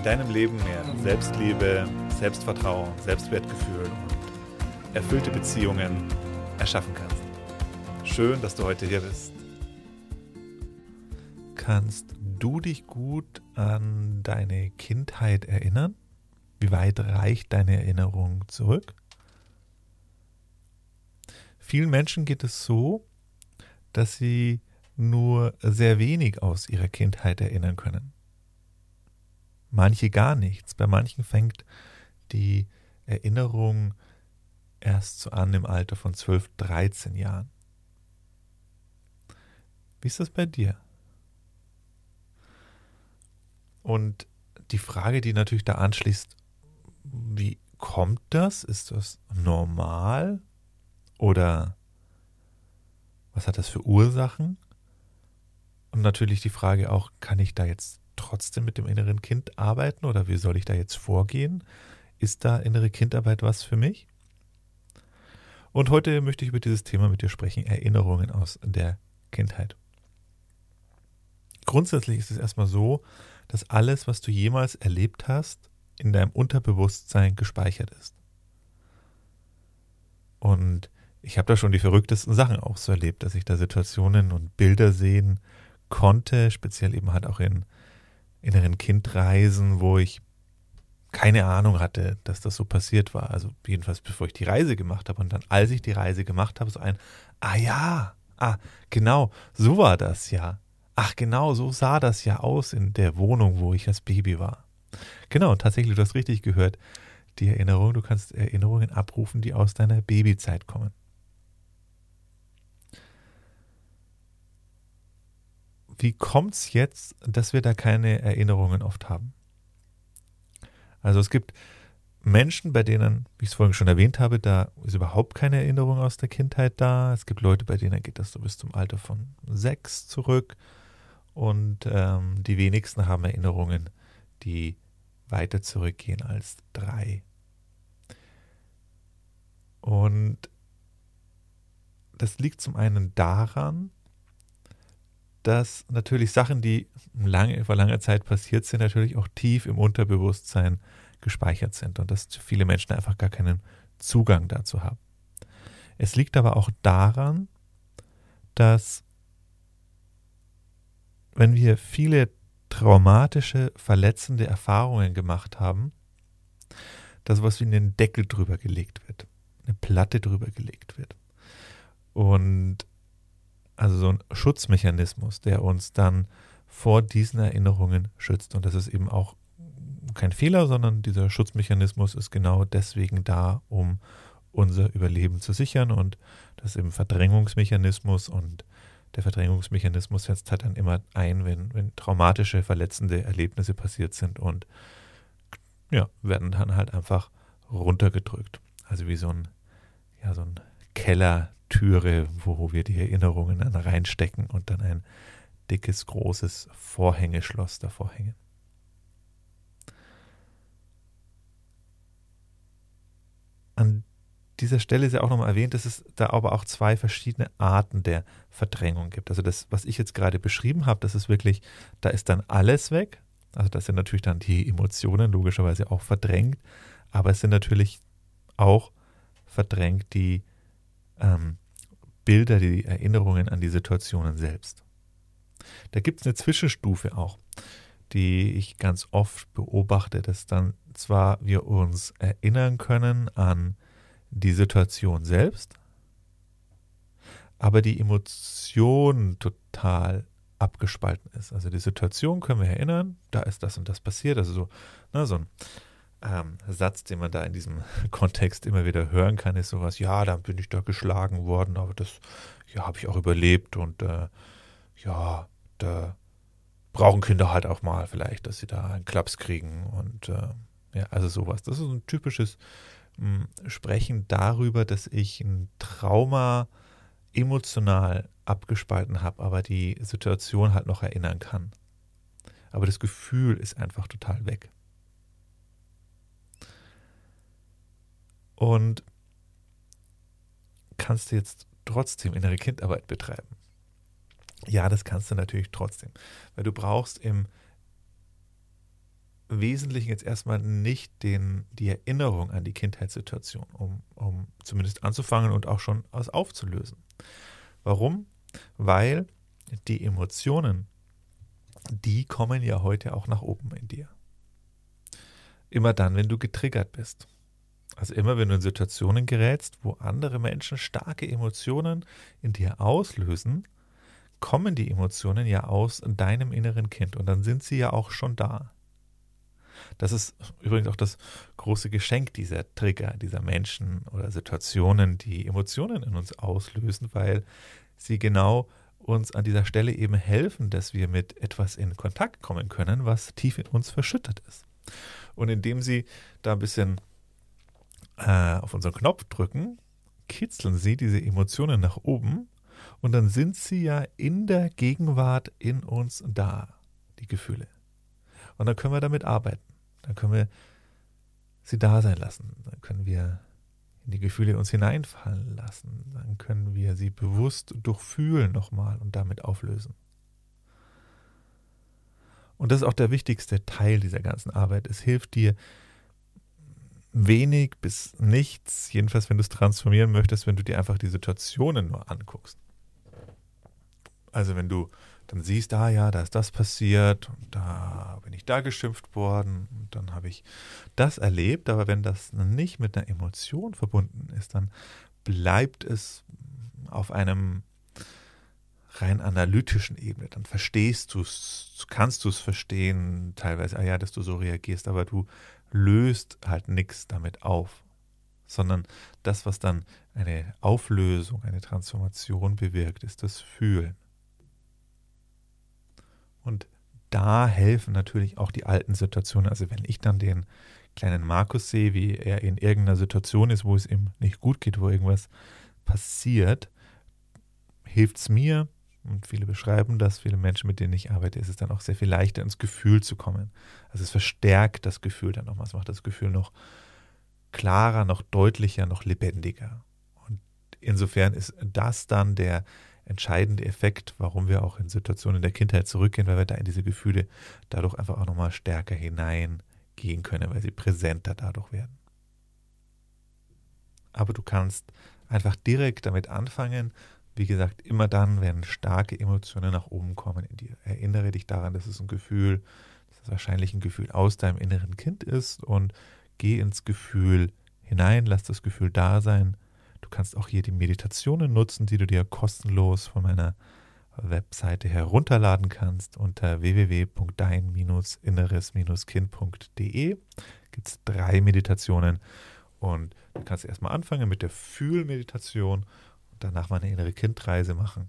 in deinem Leben mehr Selbstliebe, Selbstvertrauen, Selbstwertgefühl und erfüllte Beziehungen erschaffen kannst. Schön, dass du heute hier bist. Kannst du dich gut an deine Kindheit erinnern? Wie weit reicht deine Erinnerung zurück? Vielen Menschen geht es so, dass sie nur sehr wenig aus ihrer Kindheit erinnern können manche gar nichts. Bei manchen fängt die Erinnerung erst so an im Alter von 12, 13 Jahren. Wie ist das bei dir? Und die Frage, die natürlich da anschließt, wie kommt das? Ist das normal? Oder was hat das für Ursachen? Und natürlich die Frage auch, kann ich da jetzt trotzdem mit dem inneren Kind arbeiten oder wie soll ich da jetzt vorgehen? Ist da innere Kindarbeit was für mich? Und heute möchte ich über dieses Thema mit dir sprechen, Erinnerungen aus der Kindheit. Grundsätzlich ist es erstmal so, dass alles, was du jemals erlebt hast, in deinem Unterbewusstsein gespeichert ist. Und ich habe da schon die verrücktesten Sachen auch so erlebt, dass ich da Situationen und Bilder sehen konnte, speziell eben halt auch in inneren Kindreisen, wo ich keine Ahnung hatte, dass das so passiert war. Also jedenfalls bevor ich die Reise gemacht habe. Und dann, als ich die Reise gemacht habe, so ein, ah ja, ah, genau, so war das ja. Ach genau, so sah das ja aus in der Wohnung, wo ich als Baby war. Genau, tatsächlich, du hast richtig gehört. Die Erinnerung, du kannst Erinnerungen abrufen, die aus deiner Babyzeit kommen. Wie kommt es jetzt, dass wir da keine Erinnerungen oft haben? Also es gibt Menschen, bei denen, wie ich es vorhin schon erwähnt habe, da ist überhaupt keine Erinnerung aus der Kindheit da. Es gibt Leute, bei denen geht das so bis zum Alter von sechs zurück. Und ähm, die wenigsten haben Erinnerungen, die weiter zurückgehen als drei. Und das liegt zum einen daran, dass natürlich Sachen, die lange, vor langer Zeit passiert sind, natürlich auch tief im Unterbewusstsein gespeichert sind und dass viele Menschen einfach gar keinen Zugang dazu haben. Es liegt aber auch daran, dass wenn wir viele traumatische, verletzende Erfahrungen gemacht haben, dass was wie einen Deckel drüber gelegt wird, eine Platte drüber gelegt wird. Und also so ein Schutzmechanismus, der uns dann vor diesen Erinnerungen schützt. Und das ist eben auch kein Fehler, sondern dieser Schutzmechanismus ist genau deswegen da, um unser Überleben zu sichern. Und das ist eben Verdrängungsmechanismus und der Verdrängungsmechanismus setzt halt dann immer ein, wenn, wenn traumatische, verletzende Erlebnisse passiert sind und ja, werden dann halt einfach runtergedrückt. Also wie so ein, ja, so ein Keller, Türe, wo wir die Erinnerungen dann reinstecken und dann ein dickes, großes Vorhängeschloss davor hängen. An dieser Stelle ist ja auch nochmal erwähnt, dass es da aber auch zwei verschiedene Arten der Verdrängung gibt. Also das, was ich jetzt gerade beschrieben habe, das ist wirklich, da ist dann alles weg. Also das sind natürlich dann die Emotionen logischerweise auch verdrängt, aber es sind natürlich auch verdrängt die ähm, Bilder, die Erinnerungen an die Situationen selbst. Da gibt es eine Zwischenstufe auch, die ich ganz oft beobachte, dass dann zwar wir uns erinnern können an die Situation selbst, aber die Emotion total abgespalten ist. Also die Situation können wir erinnern, da ist das und das passiert, also so, ne, so ein ähm, Satz, den man da in diesem Kontext immer wieder hören kann, ist sowas, ja, dann bin ich da geschlagen worden, aber das ja, habe ich auch überlebt und äh, ja, da brauchen Kinder halt auch mal vielleicht, dass sie da einen Klaps kriegen und äh, Ja, also sowas. Das ist ein typisches mh, hm, Sprechen darüber, dass ich ein Trauma emotional abgespalten habe, aber die Situation halt noch erinnern kann. Aber das Gefühl ist einfach total weg. Und kannst du jetzt trotzdem innere Kindarbeit betreiben? Ja, das kannst du natürlich trotzdem, weil du brauchst im Wesentlichen jetzt erstmal nicht den, die Erinnerung an die Kindheitssituation, um, um zumindest anzufangen und auch schon aus aufzulösen. Warum? Weil die Emotionen, die kommen ja heute auch nach oben in dir. Immer dann, wenn du getriggert bist. Also immer, wenn du in Situationen gerätst, wo andere Menschen starke Emotionen in dir auslösen, kommen die Emotionen ja aus deinem inneren Kind und dann sind sie ja auch schon da. Das ist übrigens auch das große Geschenk dieser Trigger, dieser Menschen oder Situationen, die Emotionen in uns auslösen, weil sie genau uns an dieser Stelle eben helfen, dass wir mit etwas in Kontakt kommen können, was tief in uns verschüttet ist. Und indem sie da ein bisschen äh, auf unseren Knopf drücken, kitzeln sie diese Emotionen nach oben und dann sind sie ja in der Gegenwart in uns da, die Gefühle. Und dann können wir damit arbeiten. Dann können wir sie da sein lassen. Dann können wir in die Gefühle uns hineinfallen lassen. Dann können wir sie bewusst durchfühlen nochmal und damit auflösen. Und das ist auch der wichtigste Teil dieser ganzen Arbeit. Es hilft dir wenig bis nichts, jedenfalls wenn du es transformieren möchtest, wenn du dir einfach die Situationen nur anguckst. Also wenn du dann siehst, ah ja, da ist das passiert und da bin ich da geschimpft worden und dann habe ich das erlebt, aber wenn das nicht mit einer Emotion verbunden ist, dann bleibt es auf einem rein analytischen Ebene. Dann verstehst du es, kannst du es verstehen, teilweise, ah ja, dass du so reagierst, aber du löst halt nichts damit auf, sondern das, was dann eine Auflösung, eine Transformation bewirkt, ist das Fühlen. Und da helfen natürlich auch die alten Situationen. Also wenn ich dann den kleinen Markus sehe, wie er in irgendeiner Situation ist, wo es ihm nicht gut geht, wo irgendwas passiert, hilft es mir, und viele beschreiben das, viele Menschen, mit denen ich arbeite, ist es dann auch sehr viel leichter ins Gefühl zu kommen. Also es verstärkt das Gefühl dann nochmal, es macht das Gefühl noch klarer, noch deutlicher, noch lebendiger. Und insofern ist das dann der entscheidende Effekt, warum wir auch in Situationen der Kindheit zurückgehen, weil wir da in diese Gefühle dadurch einfach auch nochmal stärker hineingehen können, weil sie präsenter dadurch werden. Aber du kannst einfach direkt damit anfangen, wie gesagt, immer dann, wenn starke Emotionen nach oben kommen in dir. Erinnere dich daran, dass es ein Gefühl, dass es wahrscheinlich ein Gefühl aus deinem inneren Kind ist und geh ins Gefühl hinein, lass das Gefühl da sein Du kannst auch hier die Meditationen nutzen, die du dir kostenlos von meiner Webseite herunterladen kannst unter www.dein-inneres-kind.de. Gibt es drei Meditationen und du kannst erstmal anfangen mit der Fühlmeditation danach mal eine innere Kindreise machen.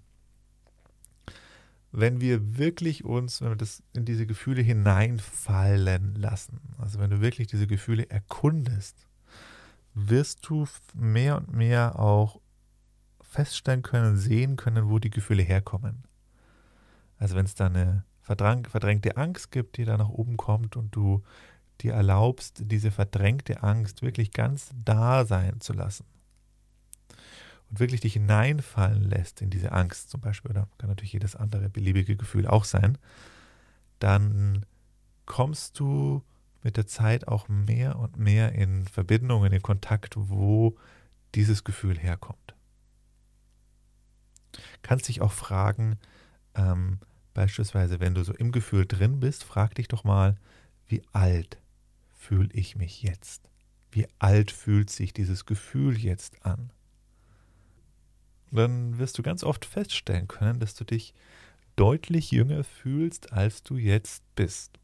Wenn wir wirklich uns, wenn wir das in diese Gefühle hineinfallen lassen, also wenn du wirklich diese Gefühle erkundest, wirst du mehr und mehr auch feststellen können, sehen können, wo die Gefühle herkommen. Also wenn es da eine verdrängte Angst gibt, die da nach oben kommt und du dir erlaubst, diese verdrängte Angst wirklich ganz da sein zu lassen und wirklich dich hineinfallen lässt in diese Angst zum Beispiel, oder kann natürlich jedes andere beliebige Gefühl auch sein, dann kommst du mit der Zeit auch mehr und mehr in Verbindungen, in Kontakt, wo dieses Gefühl herkommt. Kannst dich auch fragen, ähm, beispielsweise, wenn du so im Gefühl drin bist, frag dich doch mal, wie alt fühle ich mich jetzt? Wie alt fühlt sich dieses Gefühl jetzt an? Dann wirst du ganz oft feststellen können, dass du dich deutlich jünger fühlst, als du jetzt bist.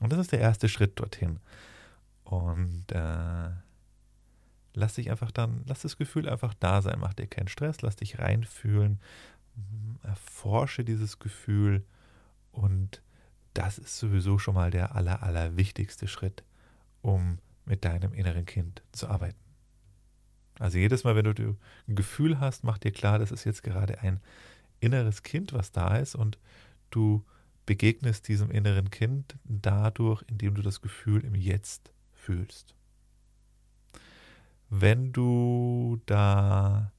Und das ist der erste Schritt dorthin. Und äh, lass dich einfach dann, lass das Gefühl einfach da sein, mach dir keinen Stress, lass dich reinfühlen, erforsche dieses Gefühl und das ist sowieso schon mal der aller, aller wichtigste Schritt, um mit deinem inneren Kind zu arbeiten. Also jedes Mal, wenn du ein Gefühl hast, mach dir klar, das ist jetzt gerade ein inneres Kind, was da ist und du begegnest diesem inneren Kind dadurch, indem du das Gefühl im Jetzt fühlst. Wenn du da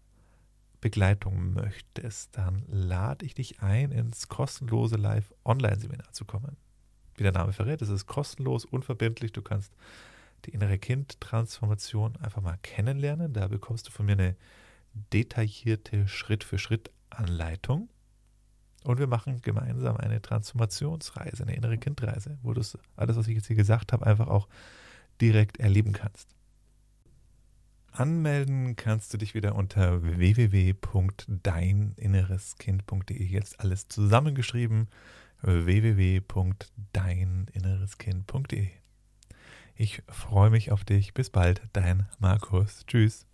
Begleitung möchtest, dann lade ich dich ein, ins kostenlose Live-Online-Seminar zu kommen. Wie der Name verrät, es ist kostenlos, unverbindlich. Du kannst die innere Kind-Transformation einfach mal kennenlernen. Da bekommst du von mir eine detaillierte Schritt-für-Schritt-Anleitung. Und wir machen gemeinsam eine Transformationsreise, eine innere Kindreise, wo du alles, was ich jetzt hier gesagt habe, einfach auch direkt erleben kannst. Anmelden kannst du dich wieder unter www.deininnereskind.de. Jetzt alles zusammengeschrieben. www.deininnereskind.de. Ich freue mich auf dich. Bis bald, dein Markus. Tschüss.